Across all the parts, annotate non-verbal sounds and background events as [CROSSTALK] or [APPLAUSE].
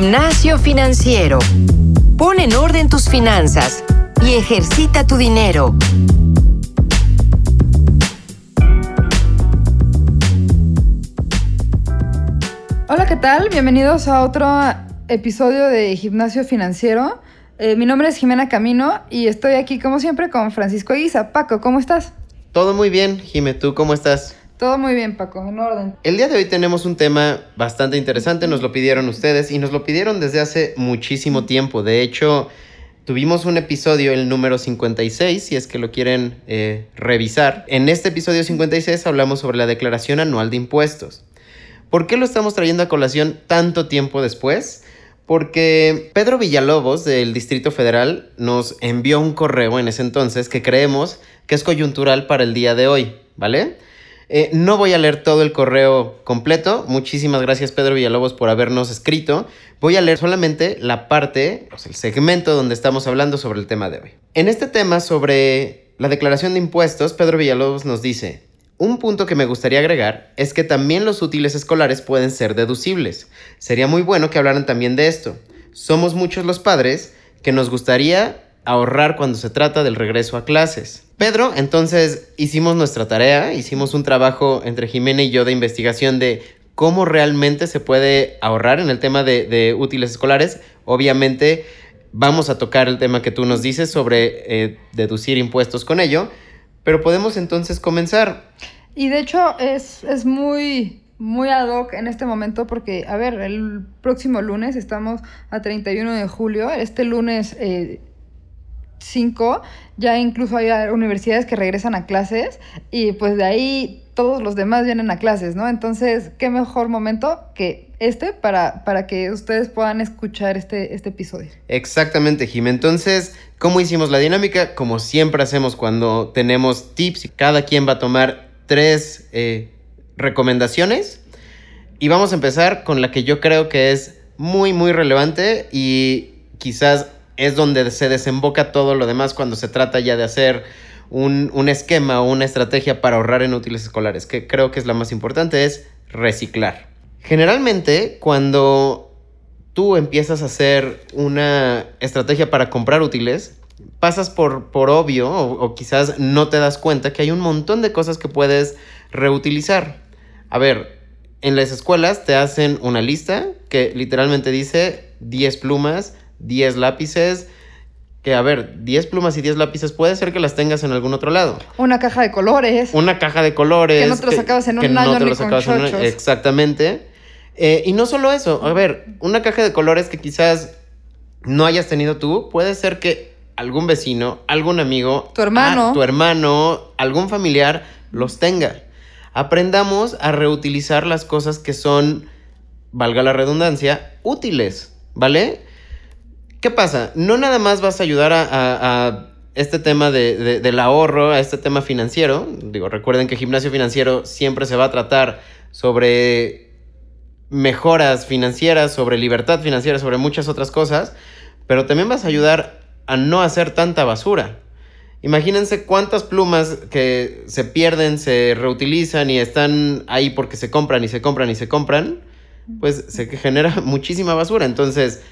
Gimnasio Financiero. Pon en orden tus finanzas y ejercita tu dinero. Hola, ¿qué tal? Bienvenidos a otro episodio de Gimnasio Financiero. Eh, mi nombre es Jimena Camino y estoy aquí como siempre con Francisco Eguiza. Paco, ¿cómo estás? Todo muy bien, Jime, ¿tú cómo estás? Todo muy bien, Paco, en orden. El día de hoy tenemos un tema bastante interesante, nos lo pidieron ustedes y nos lo pidieron desde hace muchísimo tiempo. De hecho, tuvimos un episodio, el número 56, si es que lo quieren eh, revisar. En este episodio 56 hablamos sobre la declaración anual de impuestos. ¿Por qué lo estamos trayendo a colación tanto tiempo después? Porque Pedro Villalobos del Distrito Federal nos envió un correo en ese entonces que creemos que es coyuntural para el día de hoy, ¿vale? Eh, no voy a leer todo el correo completo. Muchísimas gracias Pedro Villalobos por habernos escrito. Voy a leer solamente la parte, el segmento donde estamos hablando sobre el tema de hoy. En este tema sobre la declaración de impuestos, Pedro Villalobos nos dice, un punto que me gustaría agregar es que también los útiles escolares pueden ser deducibles. Sería muy bueno que hablaran también de esto. Somos muchos los padres que nos gustaría ahorrar cuando se trata del regreso a clases. Pedro, entonces hicimos nuestra tarea, hicimos un trabajo entre Jimena y yo de investigación de cómo realmente se puede ahorrar en el tema de, útiles escolares. Obviamente vamos a tocar el tema que tú nos dices sobre eh, deducir impuestos con ello, pero podemos entonces comenzar. Y de hecho es, es muy, muy ad hoc en este momento porque, a ver, el próximo lunes estamos a 31 de julio, este lunes... Eh, 5, ya incluso hay universidades que regresan a clases y pues de ahí todos los demás vienen a clases, ¿no? Entonces, qué mejor momento que este para, para que ustedes puedan escuchar este, este episodio. Exactamente, Jim. Entonces, ¿cómo hicimos la dinámica? Como siempre hacemos cuando tenemos tips cada quien va a tomar tres eh, recomendaciones. Y vamos a empezar con la que yo creo que es muy, muy relevante y quizás es donde se desemboca todo lo demás cuando se trata ya de hacer un, esquema o una estrategia para ahorrar en útiles escolares, que creo que es la más importante, es reciclar. Generalmente, cuando tú empiezas a hacer una estrategia para comprar útiles, pasas por, por obvio o, o, quizás no te das cuenta que hay un montón de cosas que puedes reutilizar. A ver, en las escuelas te hacen una lista que literalmente dice 10 plumas, 10 lápices. Que a ver, 10 plumas y 10 lápices puede ser que las tengas en algún otro lado. Una caja de colores. Una caja de colores. Que no te lo sacabas en un con Exactamente. Eh, y no solo eso, a ver, una caja de colores que quizás no hayas tenido tú, puede ser que algún vecino, algún amigo, tu hermano, ah, tu hermano, algún familiar los tenga. Aprendamos a reutilizar las cosas que son, valga la redundancia, útiles, ¿vale? ¿Qué pasa? No nada más vas a ayudar a, este tema del ahorro, a este tema financiero. Digo, recuerden que gimnasio financiero siempre se va a tratar sobre mejoras financieras, sobre libertad financiera, sobre muchas otras cosas, pero también vas a ayudar a no hacer tanta basura. Imagínense cuántas plumas que se pierden, se reutilizan y están ahí porque se compran y se compran y se compran, pues se genera [LAUGHS] muchísima basura. Entonces,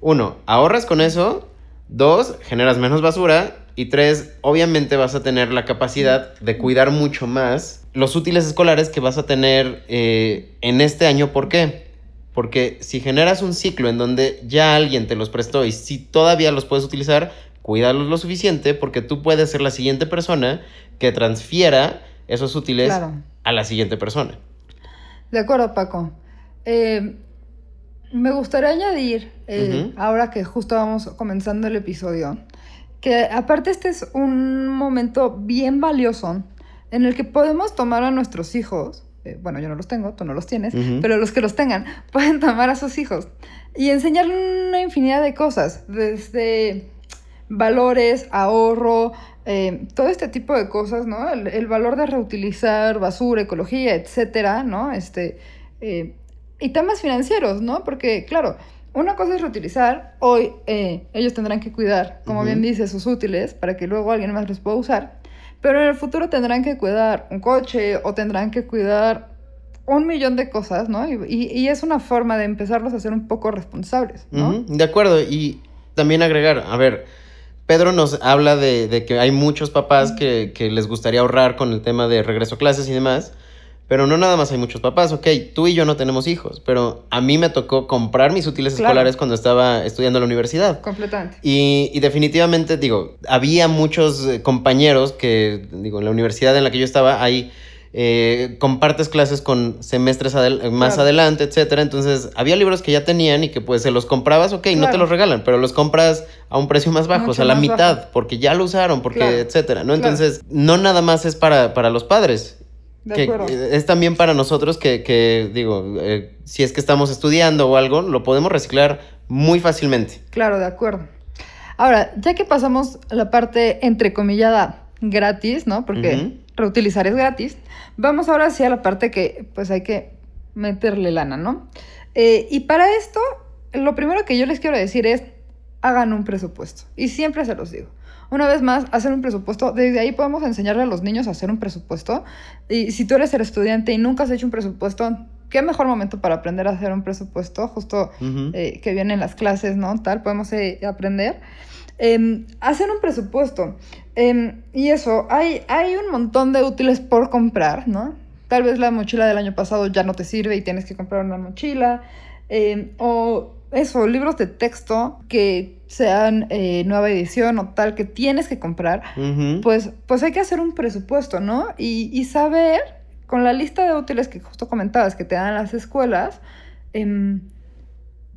uno, ahorras con eso. Dos, generas menos basura. Y tres, obviamente vas a tener la capacidad de cuidar mucho más los útiles escolares que vas a tener eh, en este año. ¿Por qué? Porque si generas un ciclo en donde ya alguien te los prestó y si todavía los puedes utilizar, cuídalos lo suficiente porque tú puedes ser la siguiente persona que transfiera esos útiles a la siguiente persona. De acuerdo, Paco. Eh, me gustaría añadir, eh, ahora que justo vamos comenzando el episodio, que aparte este es un momento bien valioso en el que podemos tomar a nuestros hijos, eh, bueno, yo no los tengo, tú no los tienes, pero los que los tengan [LAUGHS] pueden tomar a sus hijos y enseñarle una infinidad de cosas, desde valores, ahorro, eh, todo este tipo de cosas, ¿no? El, valor de reutilizar basura, ecología, etcétera, ¿no? Este, y temas financieros, ¿no? Porque, claro, una cosa es reutilizar, hoy eh, ellos tendrán que cuidar, como bien dice, sus útiles para que luego alguien más los pueda usar, pero en el futuro tendrán que cuidar un coche o tendrán que cuidar un millón de cosas, ¿no? Y, es una forma de empezarlos a ser un poco responsables, ¿no? De acuerdo, y también agregar, a ver, Pedro nos habla de, que hay muchos papás que, que, les gustaría ahorrar con el tema de regreso a clases y demás, pero no nada más hay muchos papás, ok, tú y yo no tenemos hijos, pero a mí me tocó comprar mis útiles escolares cuando estaba estudiando en la universidad. Completamente. Y, y, definitivamente, digo, había muchos eh, compañeros que, digo, en la universidad en la que yo estaba, hay eh, compartes clases con semestres más adelante, etcétera. Entonces, había libros que ya tenían y que pues se los comprabas, ok, no te los regalan, pero los compras a un precio más bajo, o sea, la mitad, porque ya lo usaron, porque, etcétera, ¿no? Entonces, no nada más es para, para los padres. Que es también para nosotros que, digo, eh, si es que estamos estudiando o algo, lo podemos reciclar muy fácilmente. Claro, de acuerdo. Ahora, ya que pasamos la parte entrecomillada gratis, ¿no? Porque reutilizar es gratis. Vamos ahora hacia la parte que pues hay que meterle lana, ¿no? Eh, y para esto, lo primero que yo les quiero decir es, hagan un presupuesto. Y siempre se los digo. Una vez más, hacer un presupuesto, desde ahí podemos enseñarle a los niños a hacer un presupuesto. Y si tú eres el estudiante y nunca has hecho un presupuesto, qué mejor momento para aprender a hacer un presupuesto, justo eh, que vienen las clases, ¿no? Tal, podemos eh, aprender. Em, hacer un presupuesto. Em, y eso, hay, hay un montón de útiles por comprar, ¿no? Tal vez la mochila del año pasado ya no te sirve y tienes que comprar una mochila. Em, o eso, libros de texto que sean eh, nueva edición o tal que tienes que comprar, pues, pues hay que hacer un presupuesto, ¿no? Y, y, saber, con la lista de útiles que justo comentabas que te dan las escuelas,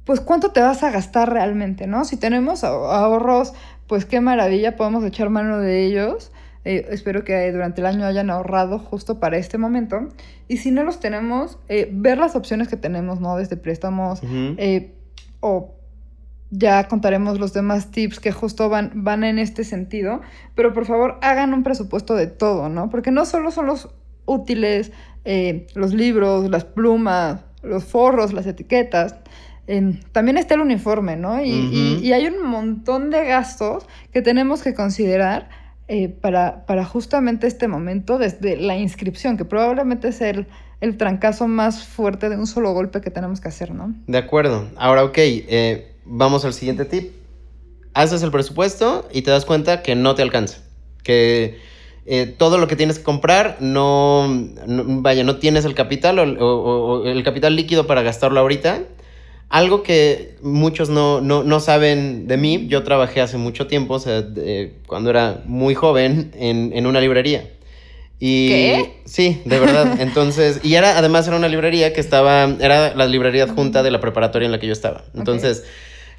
pues cuánto te vas a gastar realmente, ¿no? Si tenemos ahorros, pues qué maravilla, podemos echar mano de ellos. Eh, espero que durante el año hayan ahorrado justo para este momento. Y si no los tenemos, eh, ver las opciones que tenemos, ¿no? Desde préstamos eh, o ya contaremos los demás tips que justo van, van en este sentido. Pero por favor, hagan un presupuesto de todo, ¿no? Porque no solo son los útiles, los libros, las plumas, los forros, las etiquetas también está el uniforme, ¿no? Y, hay un montón de gastos que tenemos que considerar eh, para, para, justamente este momento, desde la inscripción, que probablemente es el, el, trancazo más fuerte de un solo golpe que tenemos que hacer, ¿no? De acuerdo. Ahora, ok, eh, vamos al siguiente tip. Haces el presupuesto y te das cuenta que no te alcanza. Que eh, todo lo que tienes que comprar no, vaya, no tienes el capital o el capital líquido para gastarlo ahorita algo que muchos no, saben de mí, yo trabajé hace mucho tiempo, o sea, cuando era muy joven, en, una librería. Y ¿Qué? Sí, de verdad. [LAUGHS] Entonces, y era, además era una librería que estaba, era la librería adjunta de la preparatoria en la que yo estaba. Entonces,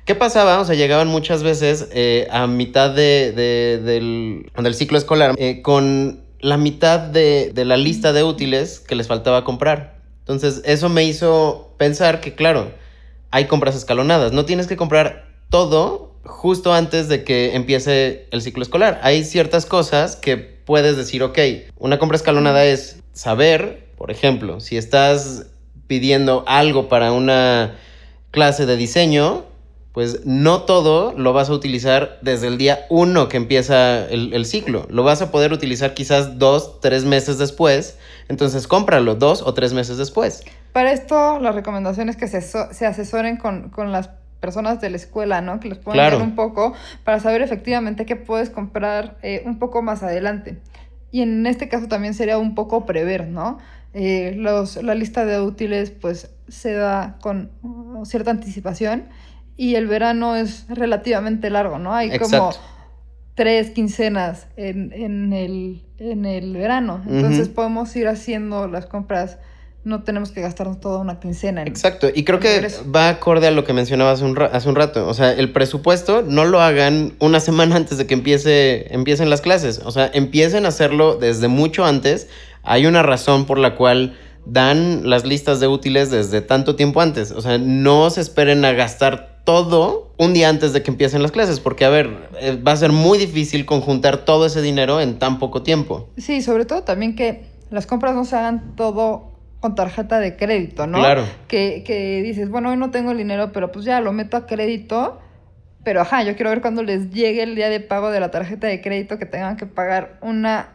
¿qué pasaba? O sea, llegaban muchas veces eh, a mitad de, del, ciclo escolar eh, con la mitad de, de la lista de útiles que les faltaba comprar. Entonces, eso me hizo pensar que, claro, hay compras escalonadas. No tienes que comprar todo justo antes de que empiece el ciclo escolar. Hay ciertas cosas que puedes decir, ok, una compra escalonada es saber, por ejemplo, si estás pidiendo algo para una clase de diseño, pues no todo lo vas a utilizar desde el día uno que empieza el, ciclo. Lo vas a poder utilizar quizás dos, tres meses después. Entonces cómpralo dos o tres meses después. Para esto, la recomendación es que se, se asesoren con, las personas de la escuela, ¿no? Que les puedan dar un poco para saber efectivamente qué puedes comprar eh, un poco más adelante. Y en este caso también sería un poco prever, ¿no? Eh, los, la lista de útiles pues se da con cierta anticipación y el verano es relativamente largo, ¿no? Hay como tres quincenas en, en, el, en el verano. Entonces podemos ir haciendo las compras. No tenemos que gastarnos toda una quincena. Exacto. Y creo que va acorde a lo que mencionaba hace un, hace un rato. O sea, el presupuesto no lo hagan una [LAUGHS] semana antes de que empiece, empiecen las clases. O sea, empiecen a hacerlo desde mucho antes. Hay una razón por la cual dan las listas de útiles desde tanto tiempo antes. O sea, no se esperen a gastar todo un día antes de que empiecen las clases, porque a ver, eh, va a ser muy difícil conjuntar todo ese dinero en tan poco tiempo. Sí, sobre todo también que las compras no se hagan todo con tarjeta de crédito, ¿no? Claro. Que, que dices, bueno, hoy no tengo el dinero, pero pues ya lo meto a crédito. Pero ajá, yo quiero ver cuando les llegue el día de pago de la tarjeta de crédito que tengan que pagar una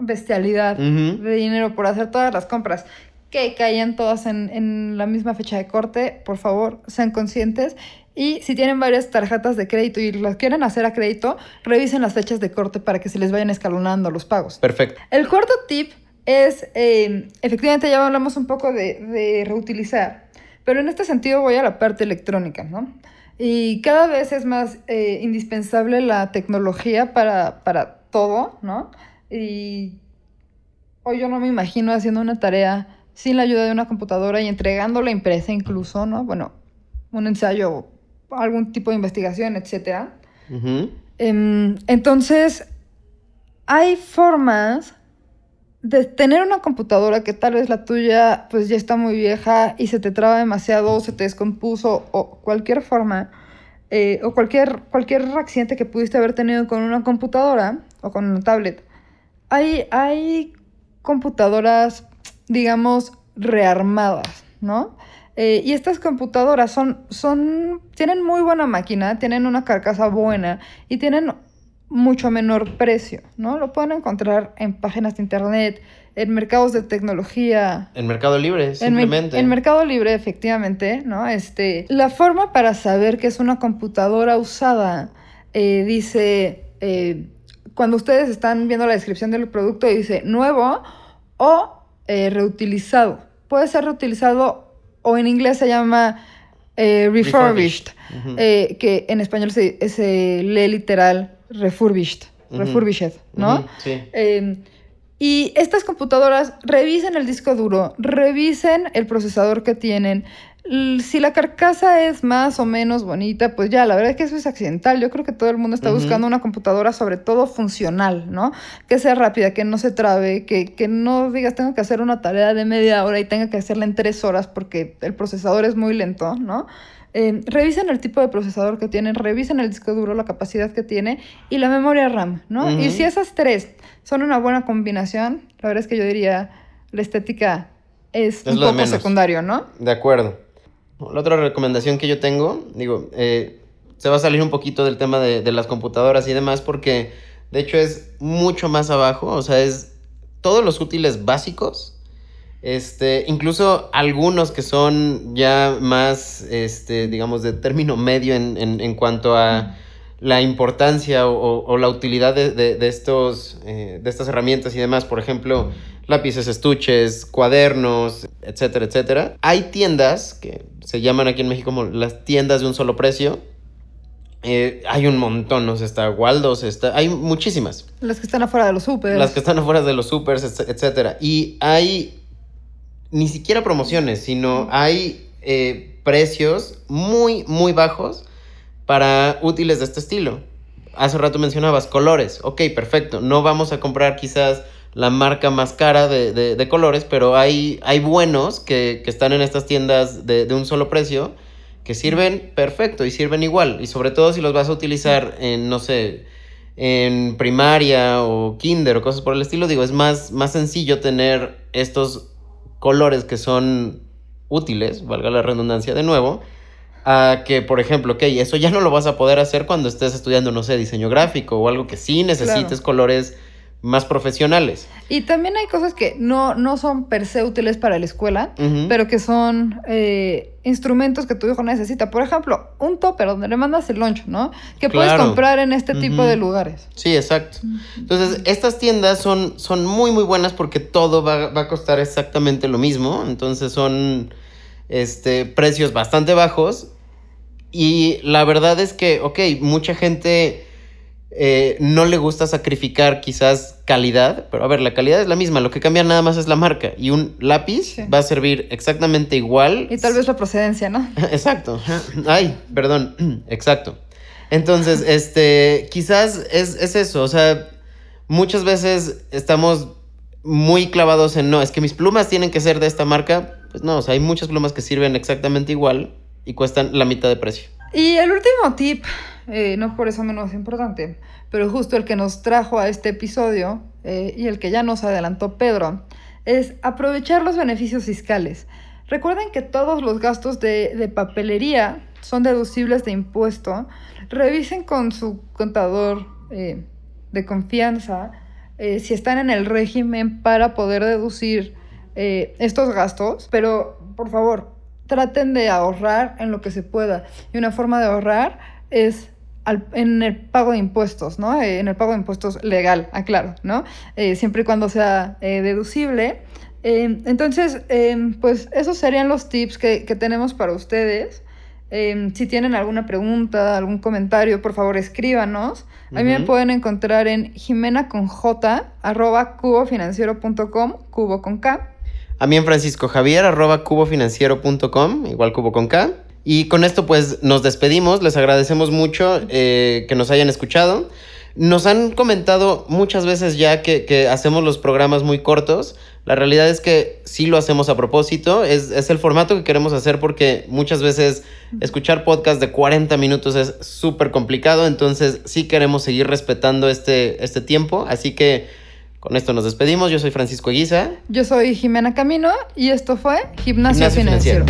bestialidad de dinero por hacer todas las compras que caían todas en, en la misma fecha de corte. Por favor, sean conscientes. Y si tienen varias tarjetas de crédito y las quieren hacer a crédito, revisen las fechas de corte para que se les vayan escalonando los pagos. Perfecto. El cuarto tip es, eh, efectivamente ya hablamos un poco de, de, reutilizar, pero en este sentido voy a la parte electrónica, ¿no? Y cada vez es más eh, indispensable la tecnología para, para todo, ¿no? Y hoy yo no me imagino haciendo una tarea sin la ayuda de una computadora y entregándola impresa incluso, ¿no? Bueno, un ensayo algún tipo de investigación, etc. entonces, hay formas de tener una computadora que tal vez la tuya pues ya está muy vieja y se te traba demasiado o se te descompuso o cualquier forma eh, o cualquier, cualquier accidente que pudiste haber tenido con una computadora o con una tablet. Hay, hay computadoras, digamos, rearmadas, ¿no? Eh, y estas computadoras son, son, tienen muy buena máquina, tienen una carcasa buena y tienen mucho menor precio, ¿no? Lo pueden encontrar en páginas de internet, en mercados de tecnología. En Mercado Libre, simplemente. En, Mercado Libre, efectivamente, ¿no? Este, la forma para saber que es una computadora usada eh, dice, eh, cuando ustedes están viendo la descripción del producto, dice nuevo o reutilizado. Puede ser reutilizado o en inglés se llama eh, refurbished, eh, que en español se, lee literal refurbished, refurbished, ¿no? sí. Em, y estas computadoras revisen el disco duro, revisen el procesador que tienen, si la carcasa es más o menos bonita, pues ya, la verdad es que eso es accidental. Yo creo que todo el mundo está buscando una computadora sobre todo funcional, ¿no? Que sea rápida, que no se trabe, que, que, no digas tengo que hacer una tarea de media hora y tenga que hacerla en tres horas porque el procesador es muy lento, ¿no? Eh, revisen el tipo de procesador que tienen, revisen el disco duro, la capacidad que tiene y la memoria RAM, ¿no? Y si esas tres son una buena combinación, la verdad es que yo diría la estética es, es un poco secundario, ¿no? De acuerdo. La otra recomendación que yo tengo, digo, eh, se va a salir un poquito del tema de, las computadoras y demás porque de hecho es mucho más abajo, o sea, es todos los útiles básicos, este, incluso algunos que son ya más, este, digamos, de término medio en, cuanto a la importancia o, la utilidad de, estos, eh, de estas herramientas y demás. Por ejemplo, lápices, estuches, cuadernos, etcétera, etcétera. Hay tiendas que se llaman aquí en México como las tiendas de un solo precio. Eh, hay un montón, ¿no? está Waldos, está, hay muchísimas. Las que están afuera de los supers. Las que están afuera de los supers, etcétera. Y hay ni siquiera promociones, sino hay eh, precios muy, muy bajos para útiles de este estilo. Hace rato mencionabas colores. Ok, perfecto. No vamos a comprar quizás la marca más cara de, colores, pero hay, hay buenos que, están en estas tiendas de, un solo precio que sirven perfecto y sirven igual. Y sobre todo si los vas a utilizar en, no sé, en primaria o kinder o cosas por el estilo, digo, es más, más sencillo tener estos colores que son útiles, valga la redundancia de nuevo, a que, por ejemplo, ok, eso ya no lo vas a poder hacer cuando estés estudiando, no sé, diseño gráfico o algo que sí necesites colores más profesionales. Y también hay cosas que no, no son per se útiles para la escuela, pero que son eh, instrumentos que tu hijo necesita. Por ejemplo, un topper donde le mandas el lunch, ¿no? Que puedes comprar en este tipo de lugares. Sí, exacto. Entonces, estas tiendas son, son muy, muy buenas porque todo va, va a costar exactamente lo mismo. Entonces, son este, precios bastante bajos. Y la verdad es que, ok, mucha gente eh, no le gusta sacrificar quizás calidad, pero a ver, la calidad es la misma, lo que cambia nada más es la marca y un lápiz va a servir exactamente igual. Y tal vez la procedencia, ¿no? [LAUGHS] Exacto. Ay, perdón, [CLEARS THROAT] exacto. Entonces, este, quizás es, es eso, o sea, muchas veces estamos muy clavados en, no, es que mis plumas tienen que ser de esta marca, pues no, o sea, hay muchas plumas que sirven exactamente igual y cuestan la mitad de precio. Y el último tip eh, no por eso menos importante, pero justo el que nos trajo a este episodio eh, y el que ya nos adelantó Pedro, es aprovechar los beneficios fiscales. Recuerden que todos los gastos de, papelería son deducibles de impuesto. Revisen con su contador eh, de confianza si están en el régimen para poder deducir estos gastos, pero por favor, traten de ahorrar en lo que se pueda. Y una forma de ahorrar es en el pago de impuestos, ¿no? Eh, en el pago de impuestos legal, aclaro, ¿no? Eh, siempre y cuando sea deducible. entonces, pues esos serían los tips que, que tenemos para ustedes. Em, si tienen alguna pregunta, algún comentario, por favor escríbanos. A mí me pueden encontrar en jimena con j arroba cubofinanciero.com, cubo con K. A mí en Francisco Javier arroba cubofinanciero.com, igual cubo con K. Y con esto pues nos despedimos, les agradecemos mucho eh, que nos hayan escuchado. Nos han comentado muchas veces ya que, hacemos los programas muy cortos. La realidad es que sí lo hacemos a propósito. Es, es el formato que queremos hacer porque muchas veces escuchar podcast de 40 minutos es súper complicado. Entonces sí queremos seguir respetando este, este tiempo. Así que con esto nos despedimos. Yo soy Francisco Eguiza. Yo soy Jimena Camino y esto fue Gimnasio, Financiero.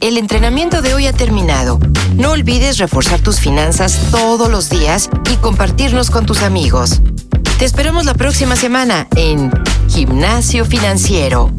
El entrenamiento de hoy ha terminado. No olvides reforzar tus finanzas todos los días y compartirnos con tus amigos. Te esperamos la próxima semana en Gimnasio Financiero.